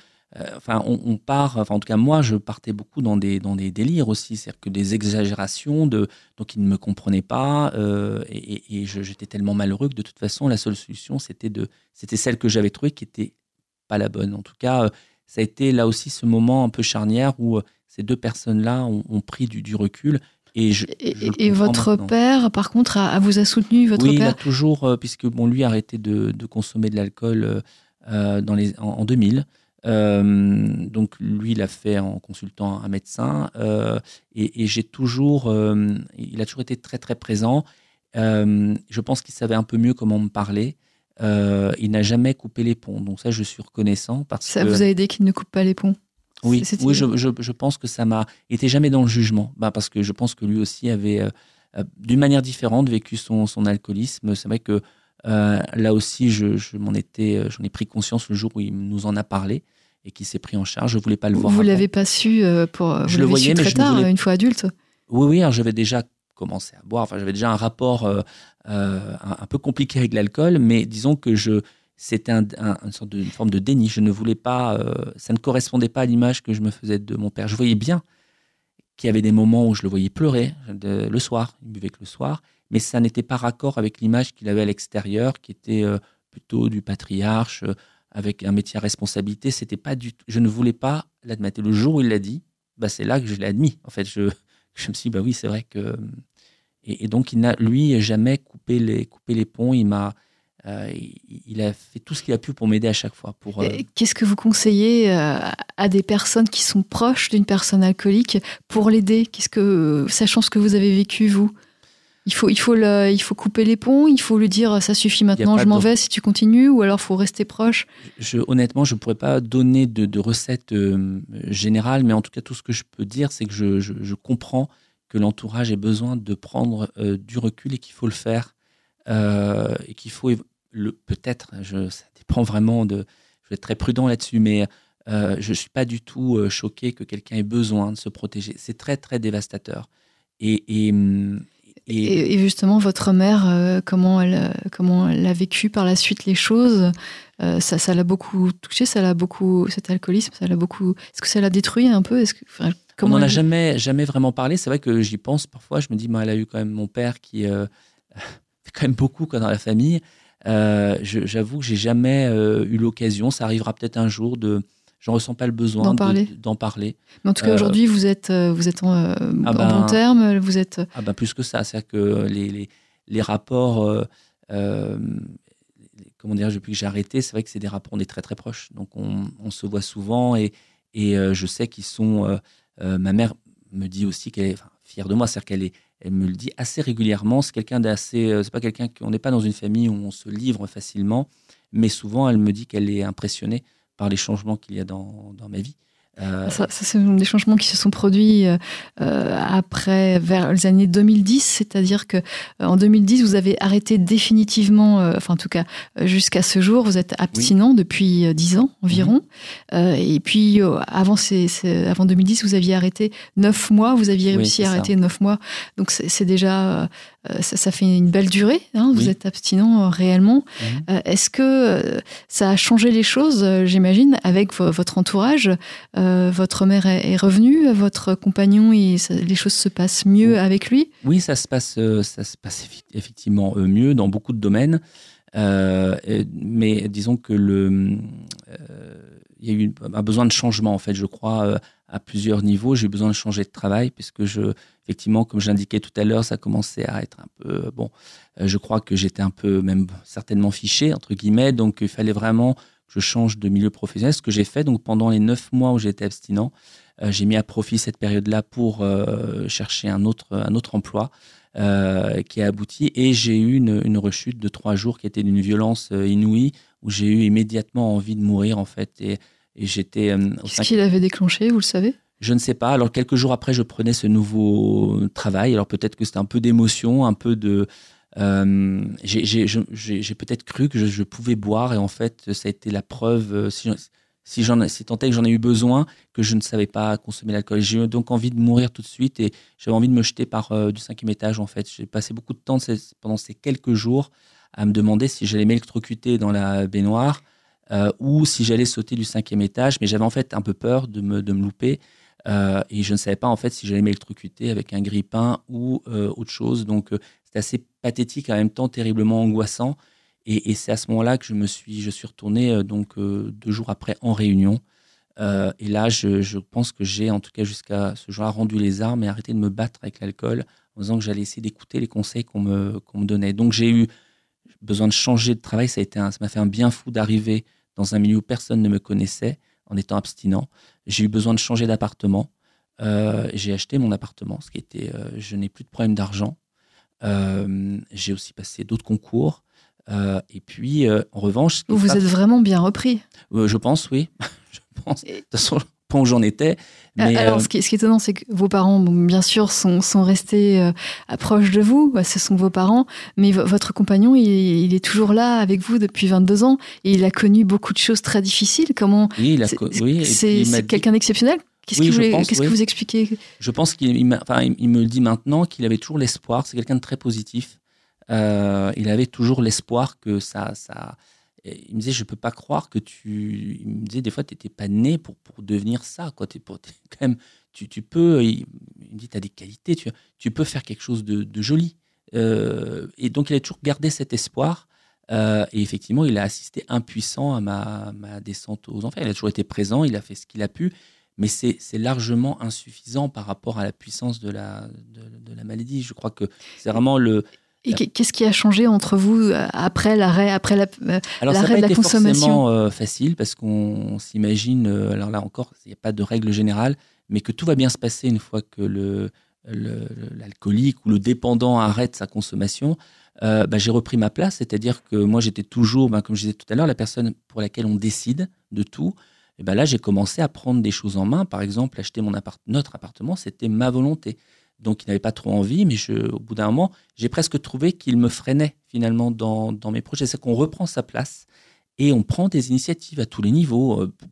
enfin, on, on part, enfin, en tout cas, moi, je partais beaucoup dans des, dans des délires aussi, c'est-à-dire que des exagérations, de, donc ils ne me comprenaient pas. euh, et j'étais tellement malheureux que de toute façon, la seule solution, c'était de, c'était celle que j'avais trouvée qui était pas la bonne. En tout cas, euh, ça a été là aussi ce moment un peu charnière où euh, ces deux personnes-là ont, ont pris du, du recul. Et, je, Et, je le et comprends votre maintenant. père, par contre, a, a vous a soutenu, votre oui, il a père? toujours, euh, puisque bon, lui a arrêté de, de consommer de l'alcool euh, euh, dans les, en, en 2000. Euh, donc lui, il l'a fait en consultant un médecin. euh, et et j'ai toujours, euh, il a toujours été très très présent. Je pense qu'il savait un peu mieux comment me parler. Euh, il n'a jamais coupé les ponts. Donc ça, je suis reconnaissant parce Ça que vous a aidé qu'il ne coupe pas les ponts oui, oui je, je, je pense que ça m'a. Était jamais dans le jugement. Bah, parce que je pense que lui aussi avait, euh, d'une manière différente, vécu son, son alcoolisme. C'est vrai que là aussi, je, je m'en étais, j'en ai pris conscience le jour où il nous en a parlé et qui s'est pris en charge. Je voulais pas le voir. Vous l'avez pas su pour. Je le voyais, très tard, une fois adulte. Oui, oui. j'avais déjà commencé à boire. Enfin, j'avais déjà un rapport un, un, peu compliqué avec l'alcool, mais disons que je c'était un, une sorte de forme de déni. Je ne voulais pas, euh, ça ne correspondait pas à l'image que je me faisais de mon père. Je voyais bien qu'il y avait des moments où je le voyais pleurer le soir, il buvait que le soir, mais ça n'était pas raccord avec l'image qu'il avait à l'extérieur, qui était euh, plutôt du patriarche, euh, avec un métier à responsabilité. C'était pas du je ne voulais pas l'admettre. le jour où il l'a dit, bah, c'est là que je l'ai admis. En fait, je, je me suis dit, bah oui, c'est vrai que. Et, donc, il n'a, lui, jamais coupé les, coupé les ponts. Il m'a euh, il a fait tout ce qu'il a pu pour m'aider à chaque fois. Pour, euh, Qu'est-ce que vous conseillez euh, à des personnes qui sont proches d'une personne alcoolique pour l'aider? Sachant ce que vous avez vécu vous? Il faut, il, faut le, il faut couper les ponts, il faut lui dire ça suffit maintenant, je m'en vais si tu continues, ou alors faut rester proche je, Honnêtement, je ne pourrais pas donner de, de recettes générales, mais en tout cas, tout ce que je peux dire, c'est que je, je, comprends que l'entourage ait besoin de prendre du recul et qu'il faut le faire. et qu'il faut peut-être, ça dépend vraiment de. Je vais être très prudent là-dessus, mais euh, je ne suis pas du tout euh, choqué que quelqu'un ait besoin de se protéger. C'est très, très dévastateur. Et, et, et, justement, votre mère, euh, comment, elle, comment elle a vécu par la suite les choses Ça, ça l'a beaucoup touché, ça l'a beaucoup, cet alcoolisme, ça l'a beaucoup. Est-ce que ça l'a détruit un peu Est-ce que, On n'en a jamais, jamais vraiment parlé. C'est vrai que j'y pense parfois. Je me dis, moi, elle a eu quand même mon père qui fait quand même beaucoup quoi, dans la famille. Euh, j'avoue que j'ai jamais euh, eu l'occasion. Ça arrivera peut-être un jour de. J'en ressens pas le besoin d'en parler. parler. Mais en tout cas, aujourd'hui, vous êtes, euh, vous êtes en, ah ben, bon terme. Vous êtes. Ah ben plus que ça, c'est que les, les, les rapports. comment dire, depuis que j'ai arrêté, c'est vrai que c'est des rapports, on est très très proches. Donc on, on se voit souvent et, et je sais qu'ils sont. ma mère me dit aussi qu'elle est fière de moi, c'est-à-dire qu'elle est, elle me le dit assez régulièrement. C'est quelqu'un d'assez. Euh, c'est pas quelqu'un qu'on n'est pas dans une famille où on se livre facilement, mais souvent elle me dit qu'elle est impressionnée par les changements qu'il y a dans, dans ma vie. Euh, ça, ça c'est des changements qui se sont produits euh, après, vers les années 2010, c'est-à-dire que en 2010, vous avez arrêté définitivement, enfin en tout cas jusqu'à ce jour, vous êtes abstinent depuis 10 ans environ. Mhm. et puis avant, avant 2010, vous aviez arrêté 9 mois, vous aviez réussi à arrêter 9 mois. Donc c'est, déjà euh, ça, fait une belle durée. Hein, vous êtes abstinent euh, réellement. Mhm. Euh, est-ce que ça a changé les choses, j'imagine, avec votre entourage Votre mère est, revenue, votre compagnon, et les choses se passent mieux avec lui? Oui, ça se passe, ça se passe effectivement mieux dans beaucoup de domaines. mais disons que le, il y a eu un besoin de changement en fait, je crois, à plusieurs niveaux. J'ai eu besoin de changer de travail puisque je, effectivement, comme j'indiquais tout à l'heure, ça commençait à être un peu, bon, euh, je crois que j'étais un peu, même certainement fiché, entre guillemets, donc il fallait vraiment que je change de milieu professionnel, ce que j'ai fait. Donc pendant les neuf mois où j'étais abstinent, euh, j'ai mis à profit cette période-là pour euh, chercher un autre, un autre emploi. qui a abouti et j'ai eu une, une, rechute de trois jours qui était d'une violence inouïe où j'ai eu immédiatement envie de mourir en fait et et j'étais. Euh, Qu'est-ce qu'il avait déclenché, vous le savez? Je ne sais pas. Alors quelques jours après, je prenais ce nouveau travail. Alors peut-être que c'était un peu d'émotion, un peu de. Euh, j'ai peut-être cru que je, pouvais boire et en fait, ça a été la preuve. Euh, si, si, si tant est que j'en ai eu besoin, que je ne savais pas consommer l'alcool. J'ai donc envie de mourir tout de suite et j'avais envie de me jeter par du cinquième étage en fait. J'ai passé beaucoup de temps pendant ces quelques jours à me demander si j'allais m'électrocuter dans la baignoire euh, ou si j'allais sauter du cinquième étage, mais j'avais en fait un peu peur de me, de me louper. Euh, et je ne savais pas en fait si j'allais m'électrocuter avec un grippin ou euh, autre chose. Donc c'était assez pathétique en même temps terriblement angoissant. Et, c'est à ce moment-là que je me suis, je suis retourné donc deux jours après en réunion. et là, je, je pense que j'ai, en tout cas jusqu'à ce jour, rendu les armes et arrêté de me battre avec l'alcool en disant que j'allais essayer d'écouter les conseils qu'on me, qu'on me donnait. Donc j'ai eu besoin de changer de travail. Ça m'a fait un bien fou d'arriver dans un milieu où personne ne me connaissait en étant abstinent. J'ai eu besoin de changer d'appartement. Euh, j'ai acheté mon appartement, ce qui était, euh, je n'ai plus de problème d'argent. Euh, j'ai aussi passé d'autres concours. et puis, en revanche, vous vous êtes vraiment bien repris. je pense, oui. je pense. De toute façon, point où j'en étais. Mais Alors, ce, qui est, ce, qui est, étonnant, c'est que vos parents, bon, bien sûr, sont, sont restés proches de vous. Ce sont vos parents. Mais votre compagnon, il, il, est toujours là avec vous depuis 22 ans. Et il a connu beaucoup de choses très difficiles. Comment Oui, il a oui, c'est quelqu'un d'exceptionnel? Qu'est-ce que vous expliquez? Je pense qu'il enfin, il me dit maintenant qu'il avait toujours l'espoir. C'est quelqu'un de très positif. Euh, il avait toujours l'espoir que ça, ça. Il me disait, je peux pas croire que tu. Il me disait, des fois, tu n'étais pas né pour, pour devenir ça. Quoi. Es pour, quand même, tu, tu peux. Il, me dit, tu as des qualités, tu, tu peux faire quelque chose de, de joli. Euh, et donc, il a toujours gardé cet espoir. Euh, et effectivement, il a assisté impuissant à ma, ma, descente aux enfers. Il a toujours été présent, il a fait ce qu'il a pu mais c'est largement insuffisant par rapport à la puissance de la, de, la maladie. Je crois que c'est vraiment le... Et qu'est-ce qui a changé entre vous euh, après l'arrêt, après la, euh, alors ça n'a pas été forcément euh, facile parce qu'on s'imagine, alors là encore, il n'y a pas de règle générale, mais que tout va bien se passer une fois que le, l'alcoolique ou le dépendant arrête sa consommation. Bah, j'ai repris ma place, c'est-à-dire que moi j'étais toujours, bah, comme je disais tout à l'heure, la personne pour laquelle on décide de tout. Et ben là, j'ai commencé à prendre des choses en main. Par exemple, acheter mon appart notre appartement, c'était ma volonté. Donc, il n'avait pas trop envie, mais je, au bout d'un moment, j'ai presque trouvé qu'il me freinait finalement dans, dans mes projets. C'est qu'on reprend sa place et on prend des initiatives à tous les niveaux euh, pour,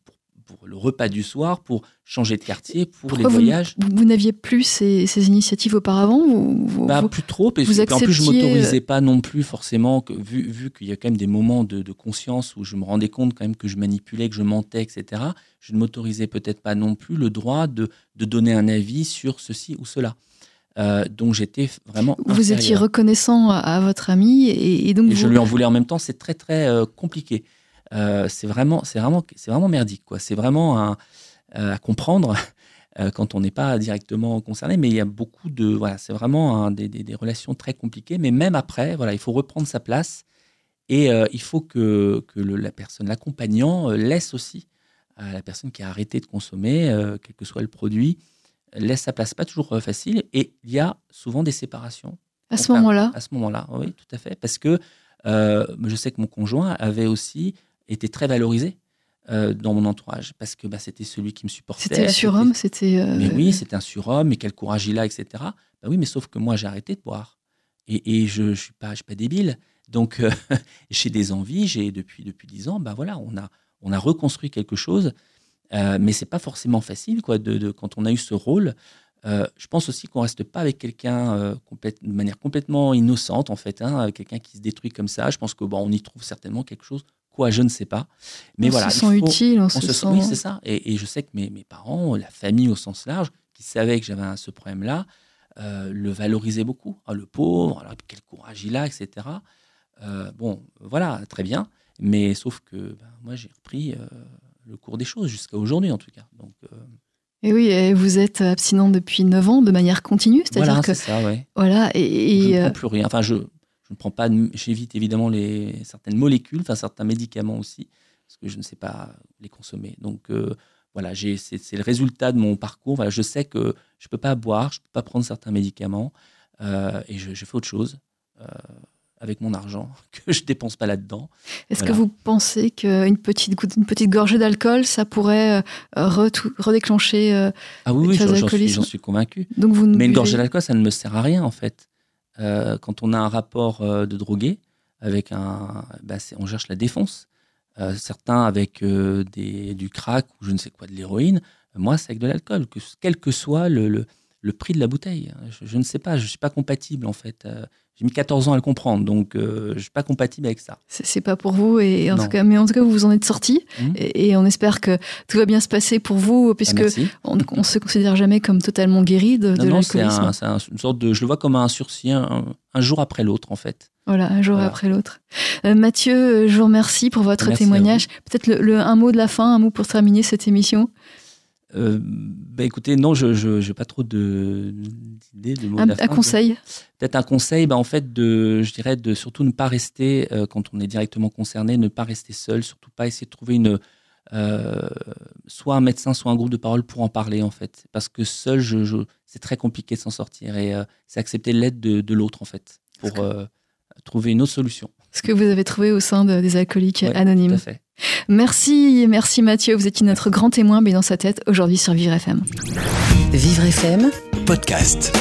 pour le repas du soir, pour changer de quartier, pour les voyages. Vous, n'aviez plus ces, ces, initiatives auparavant vous, bah, Plus trop, parce que, en plus je m'autorisais euh, pas non plus forcément, que, vu, vu qu'il y a quand même des moments de, de, conscience où je me rendais compte quand même que je manipulais, que je mentais, etc. Je ne m'autorisais peut-être pas non plus le droit de, de donner un avis sur ceci ou cela. Euh, donc j'étais vraiment. Vous étiez reconnaissant à, votre ami et, donc. je lui en voulais en même temps. C'est très très euh, compliqué. Euh, c'est vraiment, c'est vraiment, c'est vraiment merdique, quoi. C'est vraiment à comprendre quand on n'est pas directement concerné. Mais il y a beaucoup de, voilà, c'est vraiment des, des, relations très compliquées. Mais même après, voilà, il faut reprendre sa place et il faut que, que le, la personne, l'accompagnant, laisse aussi à la personne qui a arrêté de consommer, quel que soit le produit, laisse sa place. Pas toujours facile. Et il y a souvent des séparations. À ce moment-là. À ce moment-là, oui, tout à fait, parce que je sais que mon conjoint avait aussi était très valorisé euh, dans mon entourage parce que bah, c'était celui qui me supportait. C'était le surhomme, c'était. Euh, mais oui, c'était un surhomme, mais quel courage il a, etc. Bah oui, mais sauf que moi j'ai arrêté de boire et, et je, ne suis pas, je suis pas débile. Donc euh, j'ai des envies, j'ai depuis depuis dix ans, bah voilà, on a on a reconstruit quelque chose, mais c'est pas forcément facile quoi. De, quand on a eu ce rôle, je pense aussi qu'on reste pas avec quelqu'un de manière complètement innocente en fait, hein, quelqu'un qui se détruit comme ça. Je pense que bon, on y trouve certainement quelque chose je ne sais pas. Mais on voilà, se sent utile, on, se, sent. Oui, c'est ça. Et, je sais que mes, mes, parents, la famille au sens large, qui savaient que j'avais ce problème-là, euh, le valorisaient beaucoup. Ah, le pauvre, alors, quel courage il a, etc. Euh, bon, voilà, très bien. Mais sauf que ben, moi, j'ai repris euh, le cours des choses jusqu'à aujourd'hui, en tout cas. Donc. Et oui, vous êtes abstinent depuis 9 ans de manière continue, c'est-à-dire voilà, que ça, ouais. voilà, et, je ne prends plus rien. Enfin, je je ne prends pas, j'évite évidemment les, certaines molécules, enfin certains médicaments aussi, parce que je ne sais pas les consommer. Donc euh, voilà, c'est le résultat de mon parcours. Voilà, je sais que je ne peux pas boire, je ne peux pas prendre certains médicaments, euh, et je, fais autre chose euh, avec mon argent que je dépense pas là-dedans. Est-ce que vous pensez qu'une petite, une petite gorgée d'alcool, ça pourrait redéclencher Ah oui, oui j'en suis, convaincu. Donc vous Mais une gorgée d'alcool, ça ne me sert à rien en fait. Euh, quand on a un rapport euh, de drogué, avec un, bah, on cherche la défense. Euh, certains avec des, du crack ou je ne sais quoi, de l'héroïne. Moi, c'est avec de l'alcool, que, quel que soit le, le, prix de la bouteille. Je, ne sais pas, je ne suis pas compatible en fait. J'ai mis 14 ans à le comprendre, donc je ne suis pas compatible avec ça. C'est pas pour vous, et en tout cas, mais en tout cas, vous vous en êtes sorti, mmh. et, on espère que tout va bien se passer pour vous, puisque ah, on ne se considère jamais comme totalement guéri de, de l'alcoolisme. C'est une sorte de, je le vois comme un sursis, un, jour après l'autre, en fait. Voilà, un jour après l'autre. Euh, Mathieu, je vous remercie pour votre témoignage. Peut-être le, un mot de la fin, un mot pour terminer cette émission? Euh, bah écoutez, non, je n'ai pas trop d'idées, de, mots un, un conseil? Peut-être un conseil, bah en fait, de, je dirais de surtout ne pas rester, euh, quand on est directement concerné, ne pas rester seul, surtout pas essayer de trouver une, euh, soit un médecin, soit un groupe de parole pour en parler, en fait. Parce que seul, je, c'est très compliqué de s'en sortir et c'est accepter l'aide de, de l'autre, en fait, pour trouver une autre solution. Ce que vous avez trouvé au sein des alcooliques anonymes. Tout à fait. Merci, merci Mathieu. Vous étiez notre grand témoin, mais dans sa tête, aujourd'hui sur Vivre FM. Vivre FM Podcast.